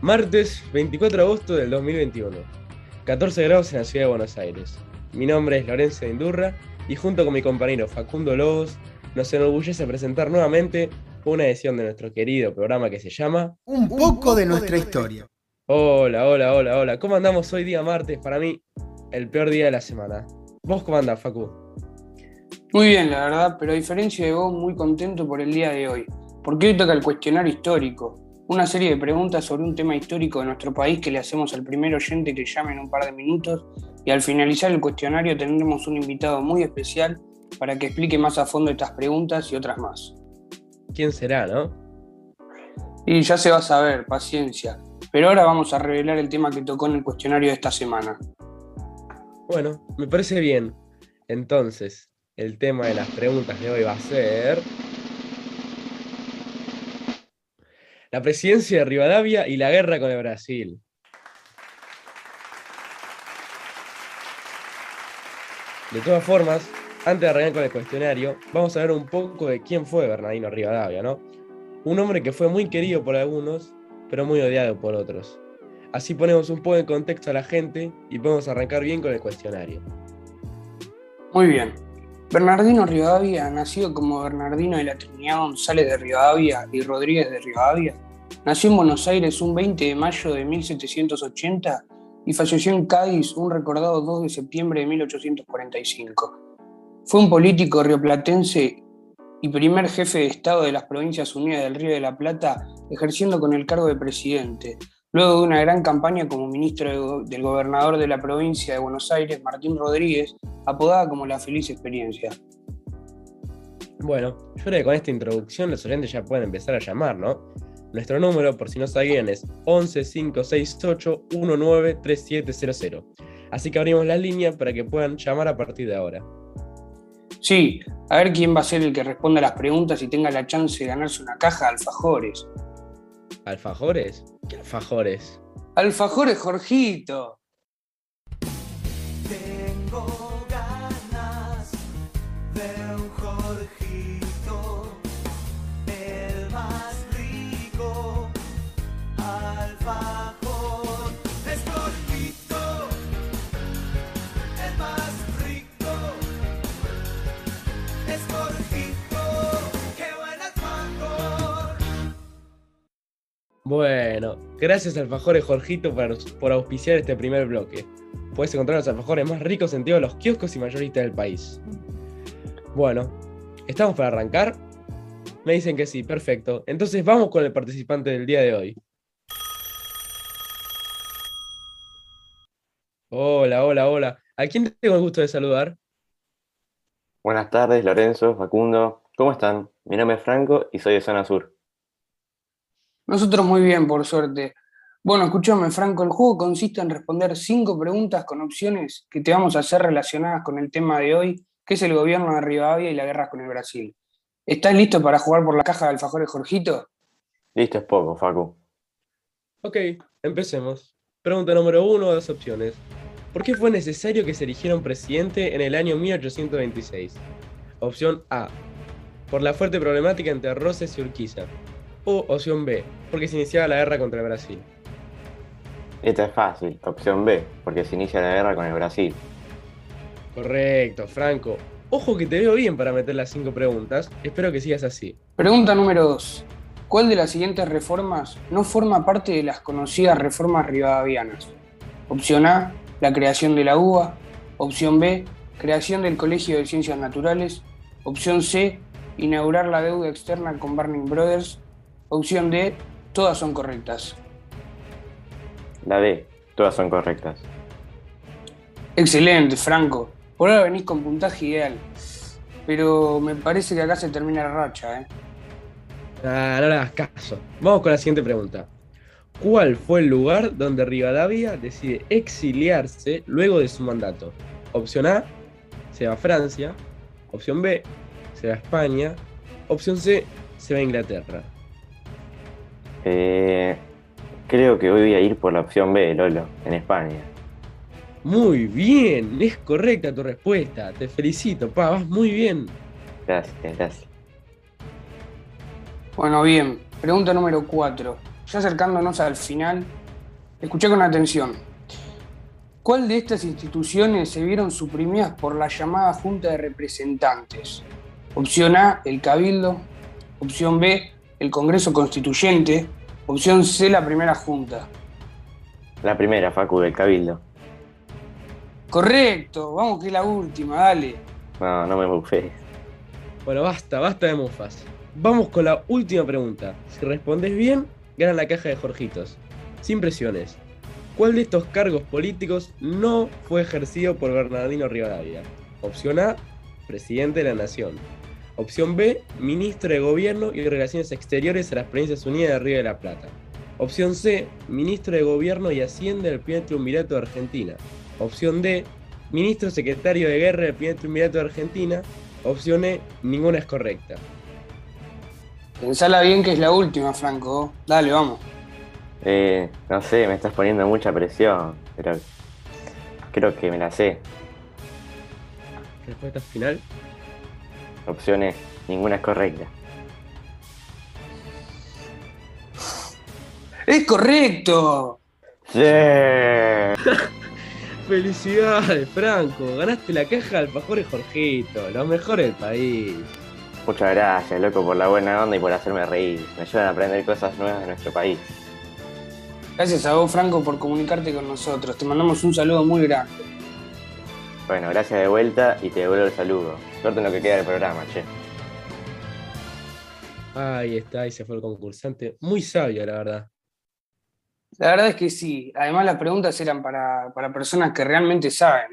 Martes 24 de agosto del 2021. 14 grados en la ciudad de Buenos Aires. Mi nombre es Lorenzo Indurra y junto con mi compañero Facundo Lobos nos enorgullece presentar nuevamente una edición de nuestro querido programa que se llama Un poco de nuestra historia. Hola, hola, hola, hola. ¿Cómo andamos hoy día martes? Para mí, el peor día de la semana. ¿Vos cómo andás, Facu? Muy bien, la verdad, pero a diferencia de vos, muy contento por el día de hoy, porque hoy toca el cuestionario histórico, una serie de preguntas sobre un tema histórico de nuestro país que le hacemos al primer oyente que llame en un par de minutos y al finalizar el cuestionario tendremos un invitado muy especial para que explique más a fondo estas preguntas y otras más. ¿Quién será, no? Y ya se va a saber, paciencia. Pero ahora vamos a revelar el tema que tocó en el cuestionario de esta semana. Bueno, me parece bien. Entonces, el tema de las preguntas de hoy va a ser... La presidencia de Rivadavia y la guerra con el Brasil. De todas formas, antes de arrancar con el cuestionario, vamos a ver un poco de quién fue Bernardino Rivadavia, ¿no? Un hombre que fue muy querido por algunos, pero muy odiado por otros. Así ponemos un poco de contexto a la gente y podemos arrancar bien con el cuestionario. Muy bien. Bernardino Rivadavia, nacido como Bernardino de la Trinidad González de Rivadavia y Rodríguez de Rivadavia, nació en Buenos Aires un 20 de mayo de 1780 y falleció en Cádiz un recordado 2 de septiembre de 1845. Fue un político rioplatense y primer jefe de Estado de las Provincias Unidas del Río de la Plata, ejerciendo con el cargo de presidente, luego de una gran campaña como ministro del gobernador de la provincia de Buenos Aires, Martín Rodríguez, apodada como la feliz experiencia. Bueno, yo creo que con esta introducción los oyentes ya pueden empezar a llamar, ¿no? Nuestro número, por si no sabían, es 11-568-193700. Así que abrimos la línea para que puedan llamar a partir de ahora. Sí, a ver quién va a ser el que responda a las preguntas y tenga la chance de ganarse una caja de alfajores. ¿Alfajores? ¿Qué alfajores? Alfajores, Jorgito. Bueno, gracias Alfajores Jorgito por, auspiciar este primer bloque. Puedes encontrar los alfajores más ricos en todos los kioscos y mayoristas del país. Bueno, ¿estamos para arrancar? Me dicen que sí, perfecto. Entonces vamos con el participante del día de hoy. Hola, hola, hola. ¿A quién tengo el gusto de saludar? Buenas tardes, Lorenzo, Facundo. ¿Cómo están? Mi nombre es Franco y soy de Zona Sur. Nosotros muy bien, por suerte. Bueno, escúchame, Franco, el juego consiste en responder cinco preguntas con opciones que te vamos a hacer relacionadas con el tema de hoy, que es el gobierno de Rivadavia y la guerra con el Brasil. ¿Estás listo para jugar por la caja de alfajores, Jorgito? Listo es poco, Facu. Ok, empecemos. Pregunta número uno, dos opciones. ¿Por qué fue necesario que se eligiera un presidente en el año 1826? Opción A. Por la fuerte problemática entre Roses y Urquiza. O opción B. Porque se iniciaba la guerra contra el Brasil. Esta es fácil, opción B, porque se inicia la guerra con el Brasil. Correcto, Franco. Ojo que te veo bien para meter las cinco preguntas. Espero que sigas así. Pregunta número dos. ¿Cuál de las siguientes reformas no forma parte de las conocidas reformas rivadavianas? Opción A, la creación de la UBA. Opción B, creación del Colegio de Ciencias Naturales. Opción C, inaugurar la deuda externa con Barney Brothers. Opción D, todas son correctas. La D, todas son correctas. Excelente, Franco. Por ahora venís con puntaje ideal. Pero me parece que acá se termina la racha, ¿eh? Ah, no le hagas caso. Vamos con la siguiente pregunta. ¿Cuál fue el lugar donde Rivadavia decide exiliarse luego de su mandato? Opción A, se va a Francia. Opción B, se va a España. Opción C, se va a Inglaterra. Eh, creo que voy a ir por la opción B, Lolo, en España. Muy bien, es correcta tu respuesta. Te felicito, pa, vas muy bien. Gracias, gracias. Bueno, bien. Pregunta número 4. ya acercándonos al final, escuché con atención. ¿Cuál de estas instituciones se vieron suprimidas por la llamada Junta de Representantes? Opción A, el Cabildo. Opción B, el Congreso Constituyente. Opción C, la primera Junta. La primera, Facu, del Cabildo. Correcto, vamos que es la última, dale. No, no me bufé. Bueno, basta, basta de mufas. Vamos con la última pregunta. Si respondes bien, ganan la caja de Jorgitos. Sin presiones. ¿Cuál de estos cargos políticos no fue ejercido por Bernardino Rivadavia? Opción A, presidente de la Nación. Opción B, ministro de Gobierno y Relaciones Exteriores a las Provincias Unidas de Río de la Plata. Opción C, ministro de Gobierno y Hacienda del primer triunvirato de Argentina. Opción D, ministro secretario de Guerra del primer triunvirato de Argentina. Opción E, ninguna es correcta. Pensala bien que es la última, Franco. Dale, vamos. Eh, no sé, me estás poniendo mucha presión, pero creo que me la sé. Respuesta final. Opciones, ninguna es correcta. ¡Es correcto! ¡Sí! Felicidades, Franco. Ganaste la caja de alfajores Jorgito, los mejores del país. Muchas gracias, loco, por la buena onda y por hacerme reír. Me ayudan a aprender cosas nuevas de nuestro país. Gracias a vos, Franco, por comunicarte con nosotros. Te mandamos un saludo muy grande. Bueno, gracias de vuelta y te devuelvo el saludo. Suerte en lo que queda del programa, che. Ahí está, ahí se fue el concursante. Muy sabio, la verdad. La verdad es que sí. Además, las preguntas eran para, para personas que realmente saben.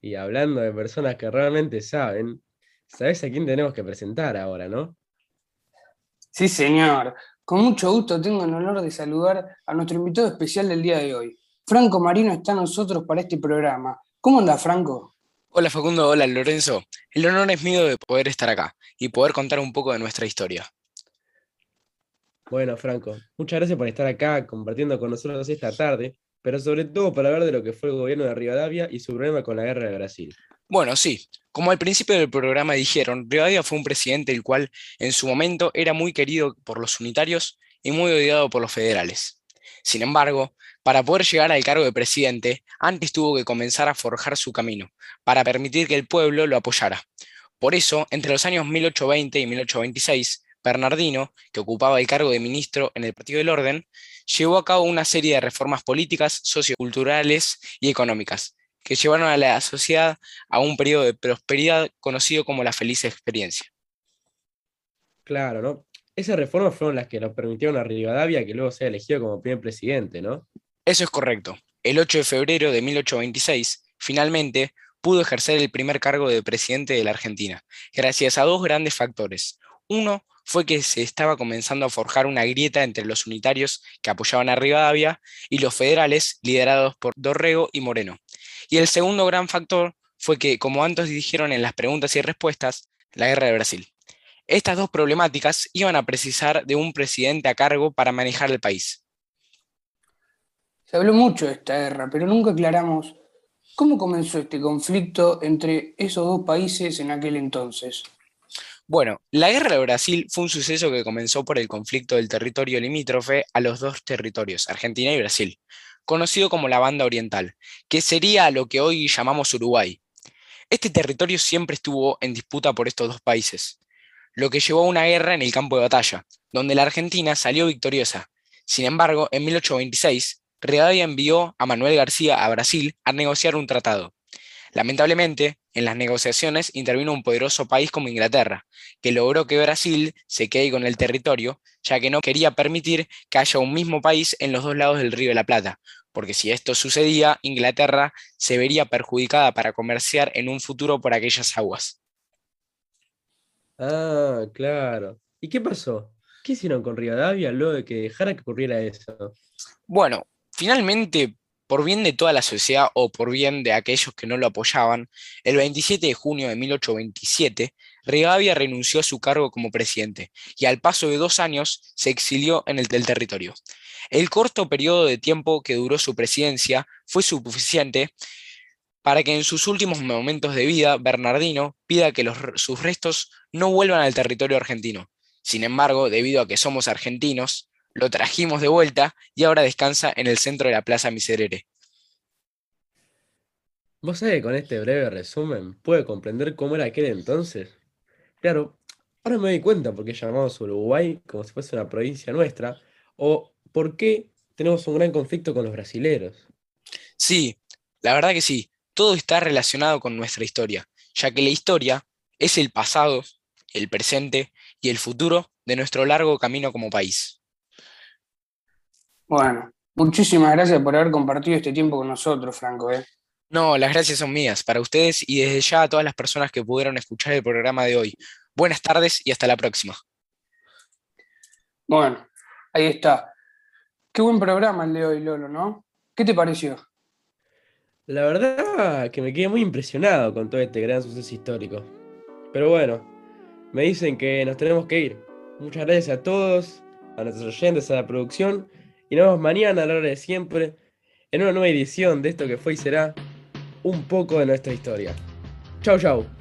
Y hablando de personas que realmente saben, ¿sabes a quién tenemos que presentar ahora, no? Sí, señor. Con mucho gusto tengo el honor de saludar a nuestro invitado especial del día de hoy. Franco Marino está con nosotros para este programa. ¿Cómo anda, Franco? Hola Facundo, hola Lorenzo. El honor es mío de poder estar acá y poder contar un poco de nuestra historia. Bueno, Franco, muchas gracias por estar acá compartiendo con nosotros esta tarde, pero sobre todo para hablar de lo que fue el gobierno de Rivadavia y su problema con la guerra de Brasil. Bueno, sí, como al principio del programa dijeron, Rivadavia fue un presidente el cual en su momento era muy querido por los unitarios y muy odiado por los federales. Sin embargo, para poder llegar al cargo de presidente, antes tuvo que comenzar a forjar su camino, para permitir que el pueblo lo apoyara. Por eso, entre los años 1820 y 1826, Bernardino, que ocupaba el cargo de ministro en el Partido del Orden, llevó a cabo una serie de reformas políticas, socioculturales y económicas, que llevaron a la sociedad a un periodo de prosperidad conocido como la feliz experiencia. Claro, ¿no? Esas reformas fueron las que nos permitieron a Rivadavia que luego sea elegido como primer presidente, ¿no? Eso es correcto. El 8 de febrero de 1826, finalmente, pudo ejercer el primer cargo de presidente de la Argentina, gracias a dos grandes factores. Uno fue que se estaba comenzando a forjar una grieta entre los unitarios que apoyaban a Rivadavia y los federales liderados por Dorrego y Moreno. Y el segundo gran factor fue que, como antes dijeron en las preguntas y respuestas, la guerra de Brasil. Estas dos problemáticas iban a precisar de un presidente a cargo para manejar el país. Se habló mucho de esta guerra, pero nunca aclaramos cómo comenzó este conflicto entre esos dos países en aquel entonces. Bueno, la guerra de Brasil fue un suceso que comenzó por el conflicto del territorio limítrofe a los dos territorios, Argentina y Brasil, conocido como la Banda Oriental, que sería lo que hoy llamamos Uruguay. Este territorio siempre estuvo en disputa por estos dos países, lo que llevó a una guerra en el campo de batalla, donde la Argentina salió victoriosa. Sin embargo, en 1826, Rivadavia envió a Manuel García a Brasil a negociar un tratado. Lamentablemente, en las negociaciones intervino un poderoso país como Inglaterra, que logró que Brasil se quede con el territorio, ya que no quería permitir que haya un mismo país en los dos lados del Río de la Plata, porque si esto sucedía, Inglaterra se vería perjudicada para comerciar en un futuro por aquellas aguas. Ah, claro. ¿Y qué pasó? ¿Qué hicieron con Rivadavia luego de que dejara que ocurriera eso? Bueno, finalmente, por bien de toda la sociedad o por bien de aquellos que no lo apoyaban, el 27 de junio de 1827, Rivadavia renunció a su cargo como presidente y al paso de dos años se exilió en el del territorio. El corto periodo de tiempo que duró su presidencia fue suficiente para que en sus últimos momentos de vida Bernardino pida que los, sus restos no vuelvan al territorio argentino. Sin embargo, debido a que somos argentinos, lo trajimos de vuelta y ahora descansa en el centro de la Plaza Miserere. ¿Vos sabés que con este breve resumen puede comprender cómo era aquel entonces? Claro, ahora me doy cuenta por qué llamamos Uruguay como si fuese una provincia nuestra, o por qué tenemos un gran conflicto con los brasileros. Sí, la verdad que sí, todo está relacionado con nuestra historia, ya que la historia es el pasado, el presente y el futuro de nuestro largo camino como país. Bueno, muchísimas gracias por haber compartido este tiempo con nosotros, Franco. ¿eh? No, las gracias son mías, para ustedes y desde ya a todas las personas que pudieron escuchar el programa de hoy. Buenas tardes y hasta la próxima. Bueno, ahí está. Qué buen programa el de hoy, Lolo, ¿no? ¿Qué te pareció? La verdad que me quedé muy impresionado con todo este gran suceso histórico. Pero bueno, me dicen que nos tenemos que ir. Muchas gracias a todos, a nuestros oyentes, a la producción, y nos vemos mañana a la hora de siempre en una nueva edición de esto que fue y será un poco de nuestra historia. Chau, chau.